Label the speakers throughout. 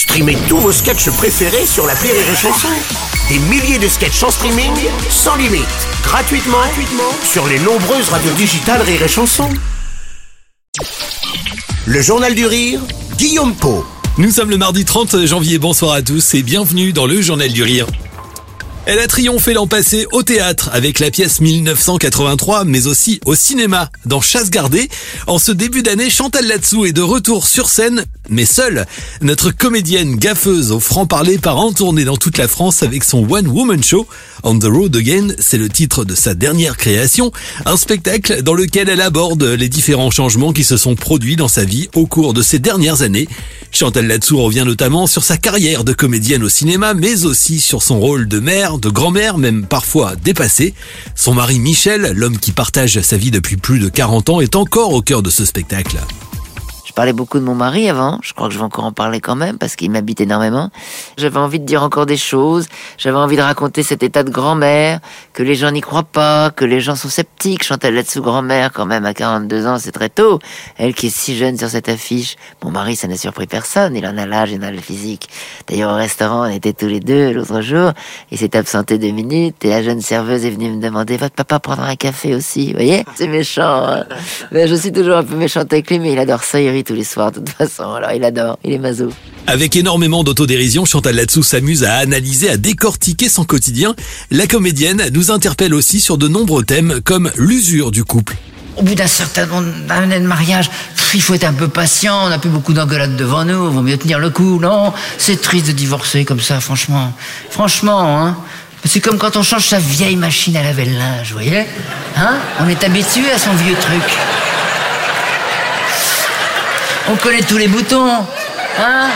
Speaker 1: Streamez tous vos sketchs préférés sur la Rire et Chanson. Des milliers de sketchs en streaming, sans limite, gratuitement, sur les nombreuses radios digitales Rire et Chanson. Le Journal du Rire, Guillaume Po.
Speaker 2: Nous sommes le mardi 30 janvier, bonsoir à tous et bienvenue dans le Journal du Rire. Elle a triomphé l'an passé au théâtre avec la pièce 1983, mais aussi au cinéma dans Chasse gardée. En ce début d'année, Chantal Latsou est de retour sur scène, mais seule. Notre comédienne gaffeuse au franc-parler part en tournée dans toute la France avec son One Woman Show. On the Road Again, c'est le titre de sa dernière création, un spectacle dans lequel elle aborde les différents changements qui se sont produits dans sa vie au cours de ces dernières années. Chantal Latsou revient notamment sur sa carrière de comédienne au cinéma, mais aussi sur son rôle de mère, de grand-mère, même parfois dépassée. Son mari Michel, l'homme qui partage sa vie depuis plus de 40 ans, est encore au cœur de ce spectacle.
Speaker 3: Parlais beaucoup de mon mari avant, je crois que je vais encore en parler quand même parce qu'il m'habite énormément. J'avais envie de dire encore des choses, j'avais envie de raconter cet état de grand-mère, que les gens n'y croient pas, que les gens sont sceptiques. Chantal là-dessous grand-mère quand même à 42 ans, c'est très tôt. Elle qui est si jeune sur cette affiche. Mon mari, ça n'a surpris personne, il en a l'âge, il en a le physique. D'ailleurs au restaurant, on était tous les deux l'autre jour, il s'est absenté deux minutes et la jeune serveuse est venue me demander, votre papa prendra un café aussi, voyez? C'est méchant. Hein mais je suis toujours un peu méchante avec lui, mais il adore ça, il tous les soirs, de toute façon. Alors, il adore, il est maso.
Speaker 2: Avec énormément d'autodérision, Chantal Latsou s'amuse à analyser, à décortiquer son quotidien. La comédienne nous interpelle aussi sur de nombreux thèmes comme l'usure du couple.
Speaker 3: Au bout d'un certain nombre d'années de mariage, il faut être un peu patient, on n'a plus beaucoup d'engueulades devant nous, il vaut mieux tenir le coup, non C'est triste de divorcer comme ça, franchement. Franchement, hein c'est comme quand on change sa vieille machine à laver le linge, vous voyez Hein? On est habitué à son vieux truc. On connaît tous les boutons. Hein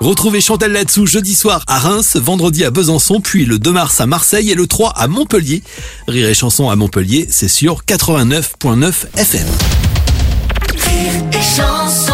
Speaker 2: Retrouvez Chantal Latsou jeudi soir à Reims, vendredi à Besançon, puis le 2 mars à Marseille et le 3 à Montpellier. Rire et chanson à Montpellier, c'est sur 89.9 FM. Rire et chanson.